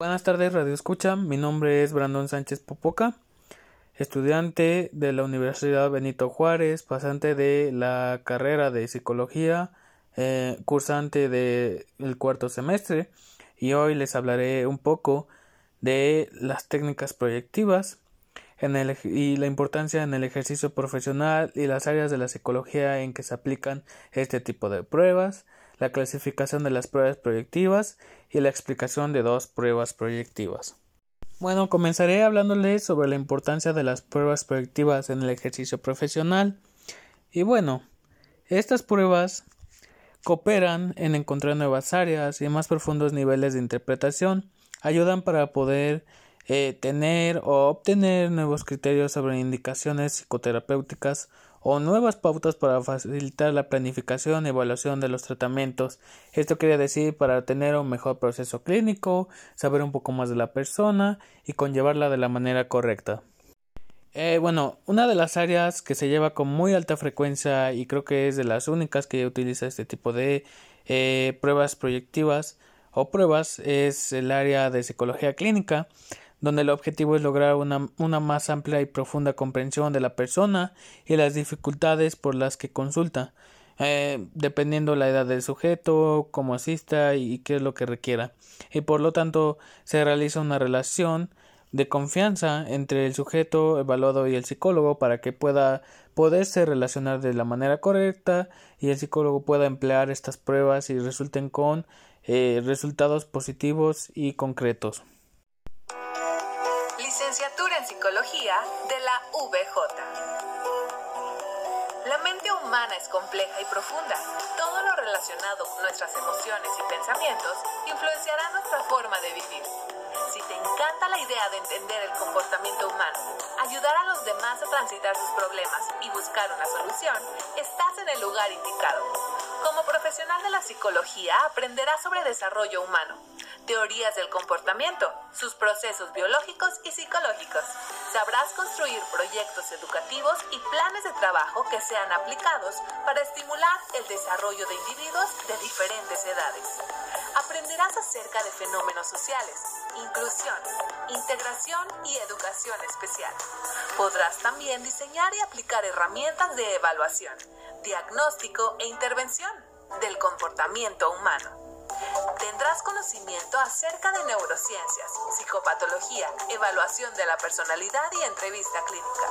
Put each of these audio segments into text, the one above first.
Buenas tardes, Radio Escucha. Mi nombre es Brandon Sánchez Popoca, estudiante de la Universidad Benito Juárez, pasante de la carrera de psicología, eh, cursante del cuarto semestre, y hoy les hablaré un poco de las técnicas proyectivas y la importancia en el ejercicio profesional y las áreas de la psicología en que se aplican este tipo de pruebas la clasificación de las pruebas proyectivas y la explicación de dos pruebas proyectivas. Bueno, comenzaré hablándoles sobre la importancia de las pruebas proyectivas en el ejercicio profesional. Y bueno, estas pruebas cooperan en encontrar nuevas áreas y más profundos niveles de interpretación, ayudan para poder eh, tener o obtener nuevos criterios sobre indicaciones psicoterapéuticas o nuevas pautas para facilitar la planificación y evaluación de los tratamientos. Esto quiere decir para tener un mejor proceso clínico, saber un poco más de la persona y conllevarla de la manera correcta. Eh, bueno, una de las áreas que se lleva con muy alta frecuencia y creo que es de las únicas que utiliza este tipo de eh, pruebas proyectivas o pruebas es el área de psicología clínica donde el objetivo es lograr una, una, más amplia y profunda comprensión de la persona y las dificultades por las que consulta, eh, dependiendo la edad del sujeto, cómo asista y qué es lo que requiera. Y por lo tanto se realiza una relación de confianza entre el sujeto evaluado y el psicólogo para que pueda poderse relacionar de la manera correcta y el psicólogo pueda emplear estas pruebas y resulten con eh, resultados positivos y concretos. Licenciatura en Psicología de la VJ. La mente humana es compleja y profunda. Todo lo relacionado con nuestras emociones y pensamientos influenciará nuestra forma de vivir. Si te encanta la idea de entender el comportamiento humano, ayudar a los demás a transitar sus problemas y buscar una solución, estás en el lugar indicado. Como profesional de la psicología aprenderás sobre desarrollo humano teorías del comportamiento, sus procesos biológicos y psicológicos. Sabrás construir proyectos educativos y planes de trabajo que sean aplicados para estimular el desarrollo de individuos de diferentes edades. Aprenderás acerca de fenómenos sociales, inclusión, integración y educación especial. Podrás también diseñar y aplicar herramientas de evaluación, diagnóstico e intervención del comportamiento humano. Tendrás conocimiento acerca de neurociencias, psicopatología, evaluación de la personalidad y entrevista clínica.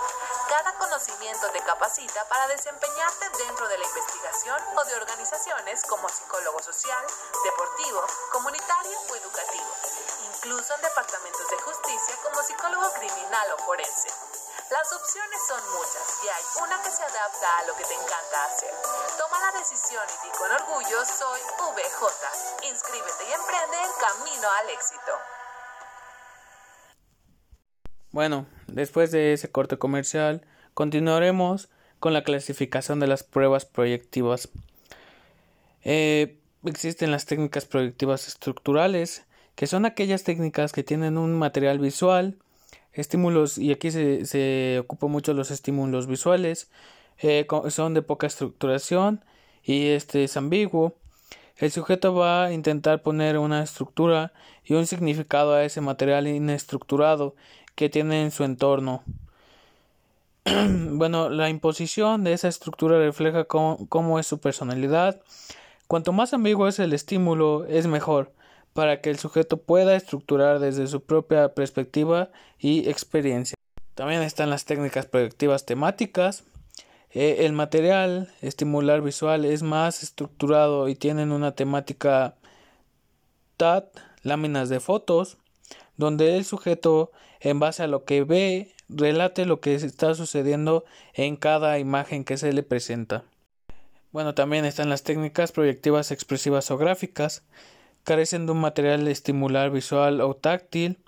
Cada conocimiento te capacita para desempeñarte dentro de la investigación o de organizaciones como psicólogo social, deportivo, comunitario o educativo, incluso en departamentos de justicia como psicólogo criminal o forense. Las opciones son muchas y hay una que se adapta a lo que te encanta hacer. Toma la decisión y di con orgullo, soy VJ. Inscríbete y emprende el camino al éxito. Bueno, después de ese corte comercial, continuaremos con la clasificación de las pruebas proyectivas. Eh, existen las técnicas proyectivas estructurales, que son aquellas técnicas que tienen un material visual, estímulos, y aquí se, se ocupa mucho los estímulos visuales, eh, son de poca estructuración y este es ambiguo. El sujeto va a intentar poner una estructura y un significado a ese material inestructurado que tiene en su entorno. bueno, la imposición de esa estructura refleja cómo, cómo es su personalidad. Cuanto más ambiguo es el estímulo, es mejor para que el sujeto pueda estructurar desde su propia perspectiva y experiencia. También están las técnicas proyectivas temáticas. Eh, el material estimular visual es más estructurado y tienen una temática TAT, láminas de fotos, donde el sujeto, en base a lo que ve, relate lo que está sucediendo en cada imagen que se le presenta. Bueno, también están las técnicas proyectivas expresivas o gráficas, carecen de un material estimular visual o táctil.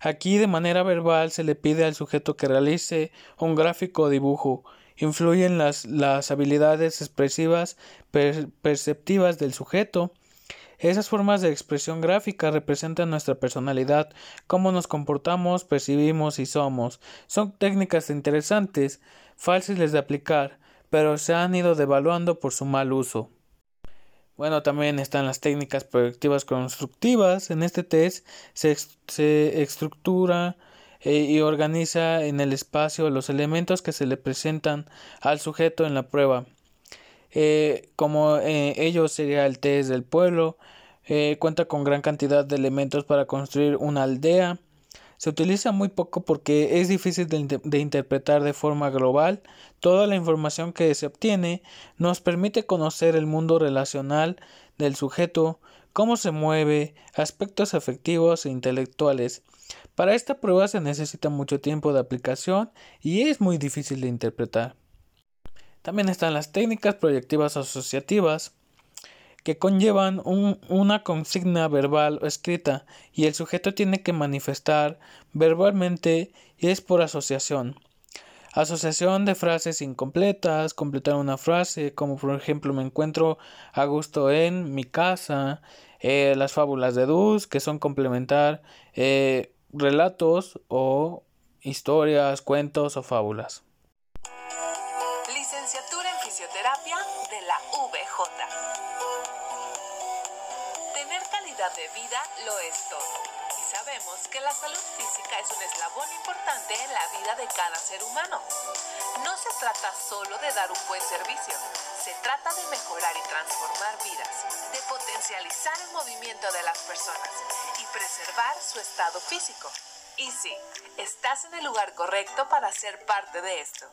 Aquí de manera verbal se le pide al sujeto que realice un gráfico o dibujo. Influyen las, las habilidades expresivas perceptivas del sujeto. Esas formas de expresión gráfica representan nuestra personalidad, cómo nos comportamos, percibimos y somos. Son técnicas interesantes, fáciles de aplicar, pero se han ido devaluando por su mal uso. Bueno, también están las técnicas proyectivas constructivas. En este test se, se estructura eh, y organiza en el espacio los elementos que se le presentan al sujeto en la prueba. Eh, como eh, ello sería el test del pueblo, cuenta con gran cantidad de elementos para construir una aldea. Se utiliza muy poco porque es difícil de, interpretar de forma global. Toda la información que se obtiene nos permite conocer el mundo relacional del sujeto, cómo se mueve, aspectos afectivos e intelectuales. Para esta prueba se necesita mucho tiempo de aplicación y es muy difícil de interpretar. También están las técnicas proyectivas asociativas que conllevan una consigna verbal o escrita y el sujeto tiene que manifestar verbalmente y es por asociación. Asociación de frases incompletas, completar una frase, como por ejemplo me encuentro a gusto en mi casa, eh, las fábulas de Dus, que son complementar eh, relatos o historias, cuentos o fábulas. Que la salud física es un eslabón importante en la vida de cada ser humano. No se trata solo de dar un buen servicio, se trata de mejorar y transformar vidas, de potencializar el movimiento de las personas y preservar su estado físico. Y sí, estás en el lugar correcto para ser parte de esto.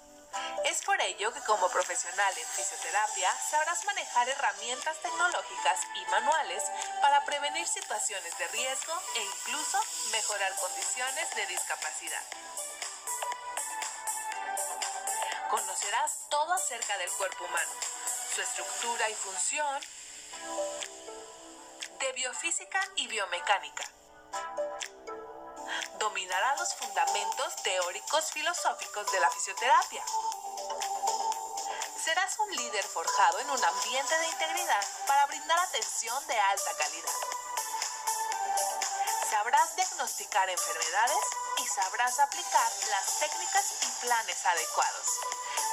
Es por ello que como profesional en fisioterapia sabrás manejar herramientas tecnológicas y manuales para prevenir situaciones de riesgo e incluso mejorar condiciones de discapacidad. Conocerás todo acerca del cuerpo humano, su estructura y función, de biofísica y biomecánica. Dominará los fundamentos teóricos filosóficos de la fisioterapia. Serás un líder forjado en un ambiente de integridad para brindar atención de alta calidad. Sabrás diagnosticar enfermedades y sabrás aplicar las técnicas y planes adecuados.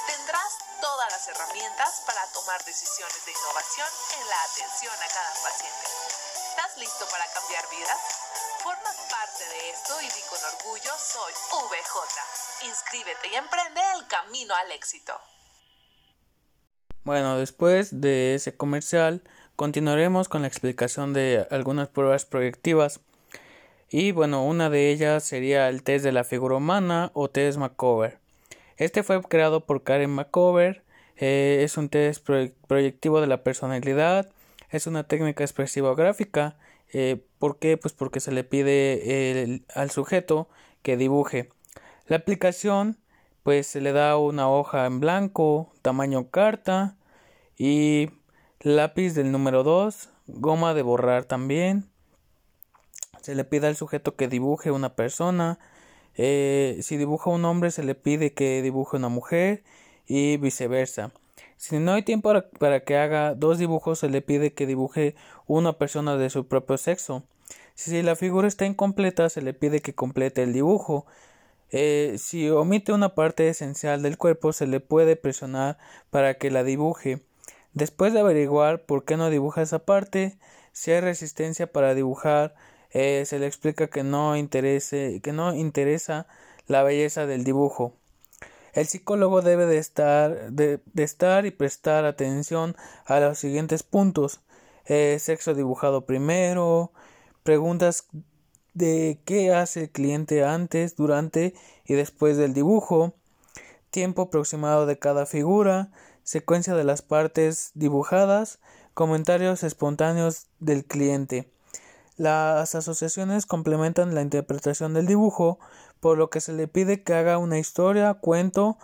Tendrás todas las herramientas para tomar decisiones de innovación en la atención a cada paciente. ¿Estás listo para cambiar vidas? Formas parte de esto y di con orgullo soy VJ. Inscríbete y emprende el camino al éxito. Bueno, después de ese comercial continuaremos con la explicación de algunas pruebas proyectivas. Y bueno, una de ellas sería el test de la figura humana o test McCover. Este fue creado por Karen McCover. Eh, es un test proyectivo de la personalidad. Es una técnica expresiva gráfica. Eh, ¿Por qué? Pues porque se le pide al sujeto que dibuje. La aplicación, pues se le da una hoja en blanco, tamaño carta y lápiz del número 2, goma de borrar también. Se le pide al sujeto que dibuje una persona, eh, si dibuja un hombre se le pide que dibuje una mujer y viceversa. Si no hay tiempo para, que haga dos dibujos se le pide que dibuje una persona de su propio sexo. Si la figura está incompleta se le pide que complete el dibujo. Eh, si omite una parte esencial del cuerpo se le puede presionar para que la dibuje. Después de averiguar por qué no dibuja esa parte, si hay resistencia para dibujar eh, se le explica que no, interese, que no interesa la belleza del dibujo. El psicólogo debe de estar, de, estar y prestar atención a los siguientes puntos. Eh, sexo dibujado primero, preguntas de qué hace el cliente antes, durante y después del dibujo, tiempo aproximado de cada figura, secuencia de las partes dibujadas, comentarios espontáneos del cliente. Las asociaciones complementan la interpretación del dibujo, por lo que se le pide que haga una historia, cuento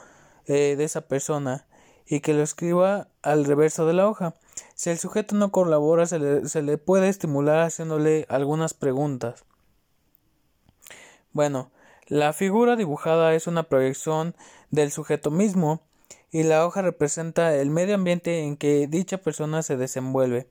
eh, de esa persona y que lo escriba al reverso de la hoja. Si el sujeto no colabora, se le, se le puede estimular haciéndole algunas preguntas. Bueno, la figura dibujada es una proyección del sujeto mismo y la hoja representa el medio ambiente en que dicha persona se desenvuelve.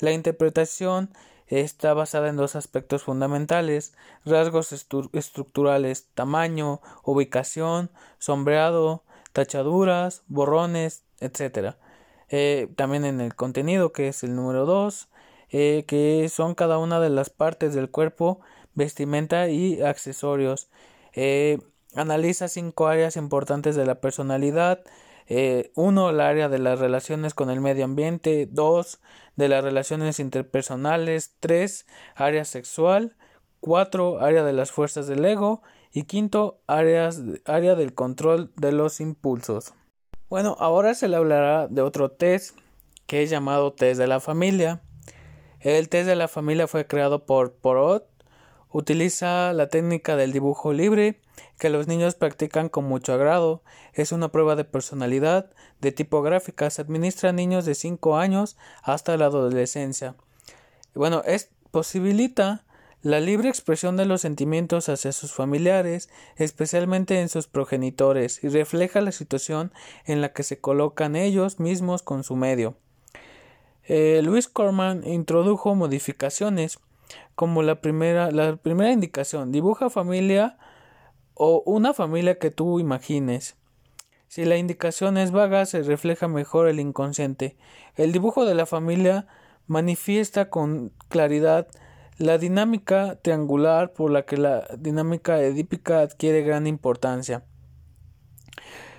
La interpretación Está basada en dos aspectos fundamentales, rasgos estructurales, tamaño, ubicación, sombreado, tachaduras, borrones, etc. eh, también en el contenido que es el número 2, eh, que son cada una de las partes del cuerpo, vestimenta y accesorios. Eh, analiza cinco áreas importantes de la personalidad. uno, el área de las relaciones con el medio ambiente. Dos, de las relaciones interpersonales. Tres, área sexual. Cuatro, área de las fuerzas del ego. Y quinto, áreas, área del control de los impulsos. Bueno, ahora se le hablará de otro test que es llamado test de la familia. El test de la familia fue creado por Porot. Utiliza la técnica del dibujo libre que los niños practican con mucho agrado. Es una prueba de personalidad de tipo gráfica. Se administra a niños de 5 años hasta la adolescencia. Bueno, es posibilita la libre expresión de los sentimientos hacia sus familiares, especialmente en sus progenitores, y refleja la situación en la que se colocan ellos mismos con su medio. Eh, Luis Corman introdujo modificaciones como la primera, la primera indicación, dibuja familia o una familia que tú imagines. Si la indicación es vaga, se refleja mejor el inconsciente. El dibujo de la familia manifiesta con claridad la dinámica triangular por la que la dinámica edípica adquiere gran importancia.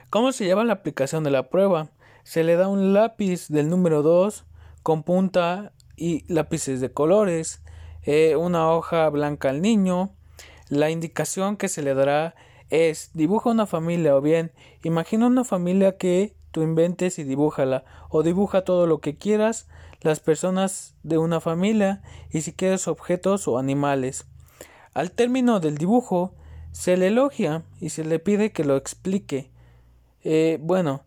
¿Cómo se lleva la aplicación de la prueba? Se le da un lápiz del número 2 con punta y lápices de colores, eh, una hoja blanca al niño. La indicación que se le dará es dibuja una familia o bien imagina una familia que tú inventes y dibújala o dibuja todo lo que quieras las personas de una familia y si quieres objetos o animales. Al término del dibujo se le elogia y se le pide que lo explique. Eh, bueno,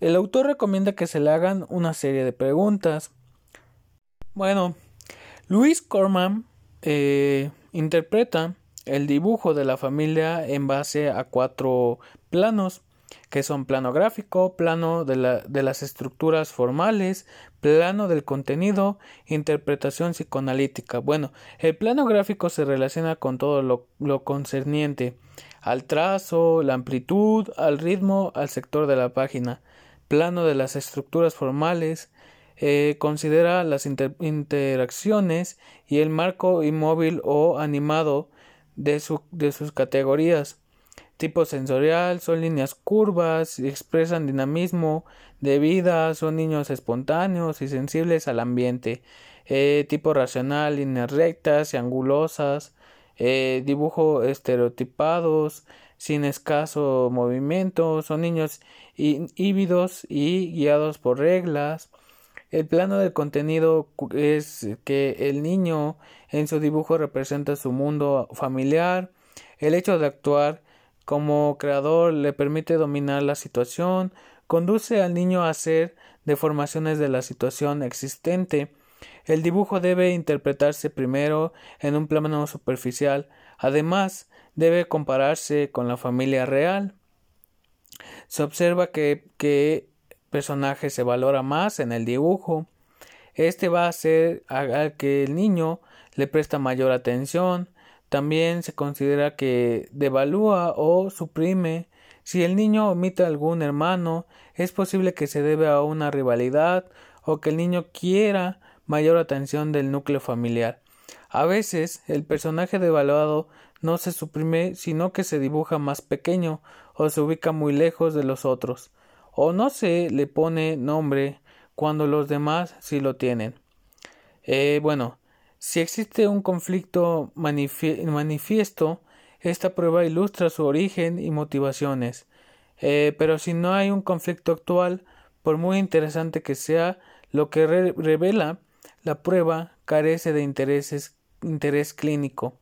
el autor recomienda que se le hagan una serie de preguntas. Bueno, Luis Corman eh, interpreta el dibujo de la familia en base a cuatro planos que son plano gráfico, plano de, la, de las estructuras formales, plano del contenido, interpretación psicoanalítica. Bueno, el plano gráfico se relaciona con todo lo, lo concerniente al trazo, la amplitud, al ritmo, al sector de la página. Plano de las estructuras formales, eh, considera las interacciones y el marco inmóvil o animado de, su, de sus categorías tipo sensorial, son líneas curvas, expresan dinamismo de vida, son niños espontáneos y sensibles al ambiente. Eh, tipo racional, líneas rectas y angulosas, eh, dibujo estereotipados, sin escaso movimiento, son niños híbridos y guiados por reglas. El plano del contenido es que el niño en su dibujo representa su mundo familiar, el hecho de actuar como creador le permite dominar la situación, conduce al niño a hacer deformaciones de la situación existente. El dibujo debe interpretarse primero en un plano superficial, además debe compararse con la familia real. Se observa que, que personaje se valora más en el dibujo. Este va a hacer a que el niño le presta mayor atención, también se considera que devalúa o suprime. Si el niño omite a algún hermano, es posible que se debe a una rivalidad o que el niño quiera mayor atención del núcleo familiar. A veces el personaje devaluado no se suprime, sino que se dibuja más pequeño o se ubica muy lejos de los otros, o no se le pone nombre cuando los demás sí lo tienen. Eh, bueno, si existe un conflicto manifiesto, esta prueba ilustra su origen y motivaciones. Eh, pero si no hay un conflicto actual, por muy interesante que sea, lo que revela la prueba carece de intereses, interés clínico.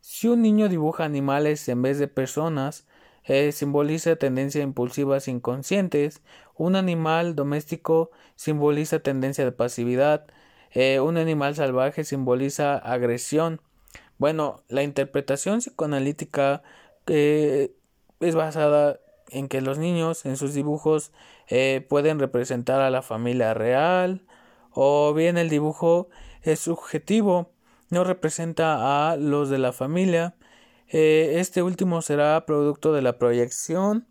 Si un niño dibuja animales en vez de personas, eh, simboliza tendencias impulsivas inconscientes, un animal doméstico simboliza tendencia de pasividad, eh, un animal salvaje simboliza agresión. Bueno, la interpretación psicoanalítica eh, es basada en que los niños en sus dibujos eh, pueden representar a la familia real o bien el dibujo es subjetivo, no representa a los de la familia. este último será producto de la proyección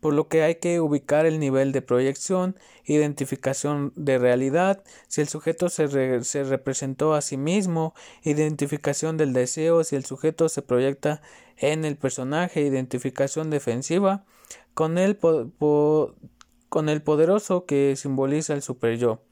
por lo que hay que ubicar el nivel de proyección, identificación de realidad, si el sujeto se, se, representó a sí mismo, identificación del deseo, si el sujeto se proyecta en el personaje, identificación defensiva, con el, con el poderoso que simboliza el superyo.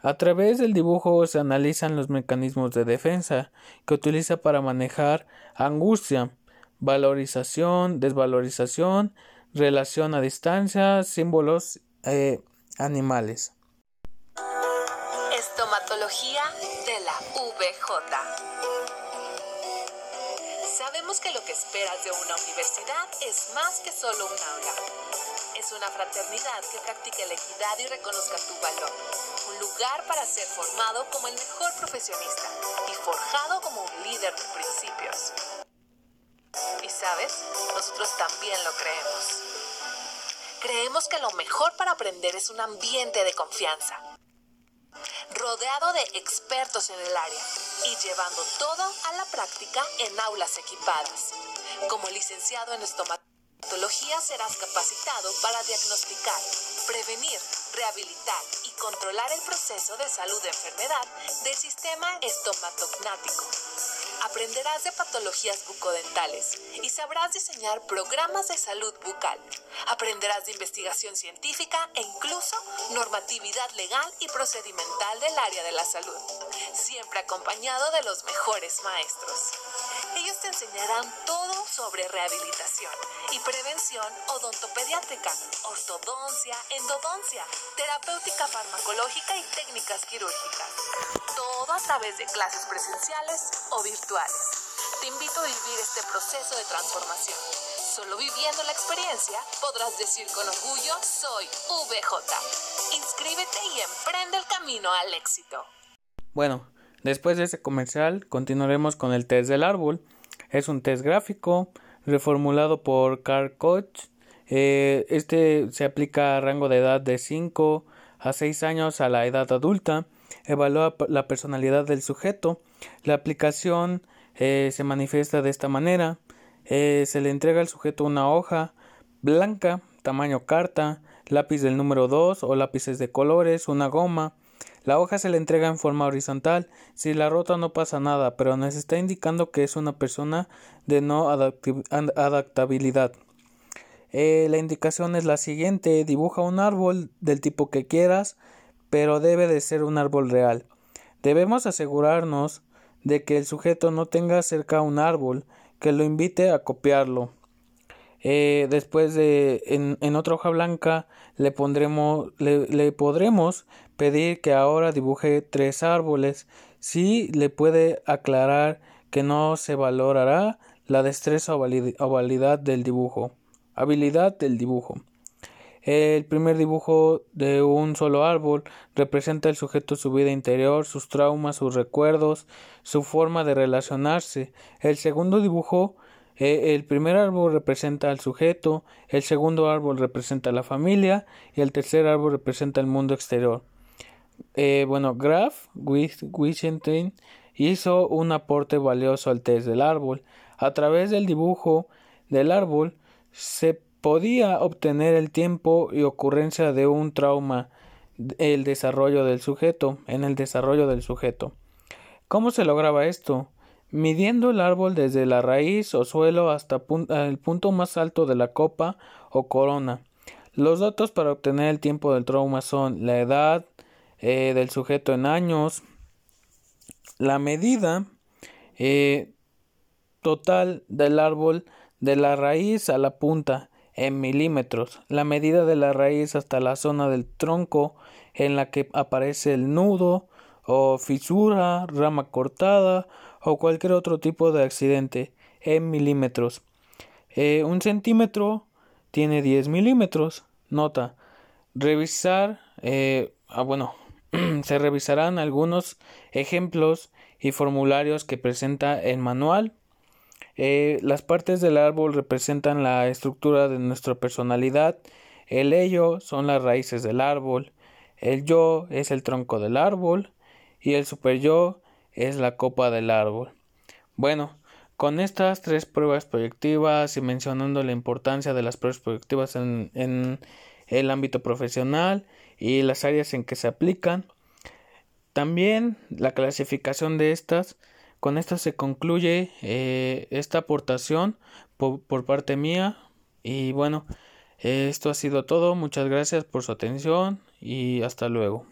A través del dibujo se analizan los mecanismos de defensa que utiliza para manejar angustia, valorización, desvalorización, relación a distancia, símbolos eh, animales. Estomatología de la VJ. Sabemos que lo que esperas de una universidad es más que solo un aula. Es una fraternidad que practique la equidad y reconozca tu valor. Un lugar para ser formado como el mejor profesionista y forjado como un líder de principios. Nosotros también lo creemos. Creemos que lo mejor para aprender es un ambiente de confianza, rodeado de expertos en el área y llevando todo a la práctica en aulas equipadas. Como licenciado en estomatología serás capacitado para diagnosticar, prevenir, rehabilitar y controlar el proceso de salud de enfermedad del sistema estomatognático aprenderás de patologías bucodentales y sabrás diseñar programas de salud bucal. Aprenderás de investigación científica e incluso normatividad legal y procedimental del área de la salud, siempre acompañado de los mejores maestros. Ellos te enseñarán todo sobre rehabilitación y prevención odontopediátrica, ortodoncia, endodoncia, terapéutica farmacológica y técnicas quirúrgicas. Todo a través de clases presenciales o virtuales. Te invito a vivir este proceso de transformación. Solo viviendo la experiencia podrás decir con orgullo, soy VJ. Inscríbete y emprende el camino al éxito. Bueno, Después de ese comercial, continuaremos con el test del árbol. Es un test gráfico reformulado por Carl Koch. Eh, este se aplica a rango de edad de 5 a 6 años a la edad adulta. Evalúa la personalidad del sujeto. La aplicación eh, se manifiesta de esta manera. Eh, se le entrega al sujeto una hoja blanca, tamaño carta, lápiz del número 2 o lápices de colores, una goma, la hoja se le entrega en forma horizontal. Si la rota no pasa nada, pero nos está indicando que es una persona de no adaptabilidad. Eh, la indicación es la siguiente. Dibuja un árbol del tipo que quieras, pero debe de ser un árbol real. Debemos asegurarnos de que el sujeto no tenga cerca un árbol que lo invite a copiarlo. Eh, después de en, otra hoja blanca le pondremos le, podremos pedir que ahora dibuje tres árboles si le puede aclarar que no se valorará la destreza o validad del dibujo habilidad del dibujo el primer dibujo de un solo árbol representa el sujeto su vida interior, sus traumas, sus recuerdos, su forma de relacionarse. El segundo dibujo eh, el primer árbol representa al sujeto, el segundo árbol representa a la familia y el tercer árbol representa el mundo exterior. Eh, bueno, Graf Wittgenstein hizo un aporte valioso al test del árbol. A través del dibujo del árbol se podía obtener el tiempo y ocurrencia de un trauma el desarrollo del sujeto en el desarrollo del sujeto. ¿Cómo se lograba esto? midiendo el árbol desde la raíz o suelo hasta el punto más alto de la copa o corona. Los datos para obtener el tiempo del trauma son la edad eh, del sujeto en años, la medida eh, total del árbol de la raíz a la punta en milímetros, la medida de la raíz hasta la zona del tronco en la que aparece el nudo o fisura, rama cortada o cualquier otro tipo de accidente en milímetros. Eh, un centímetro tiene 10 milímetros. Nota. Revisar. Eh, ah, bueno. se revisarán algunos ejemplos y formularios que presenta el manual. Eh, las partes del árbol representan la estructura de nuestra personalidad. El ello son las raíces del árbol. El yo es el tronco del árbol. Y el super yo es la copa del árbol. Bueno, Con estas tres pruebas proyectivas y mencionando la importancia de las pruebas proyectivas en, en el ámbito profesional y las áreas en que se aplican, también la clasificación de estas, con esto se concluye eh, esta aportación por, por parte mía y bueno, esto ha sido todo, muchas gracias por su atención y hasta luego.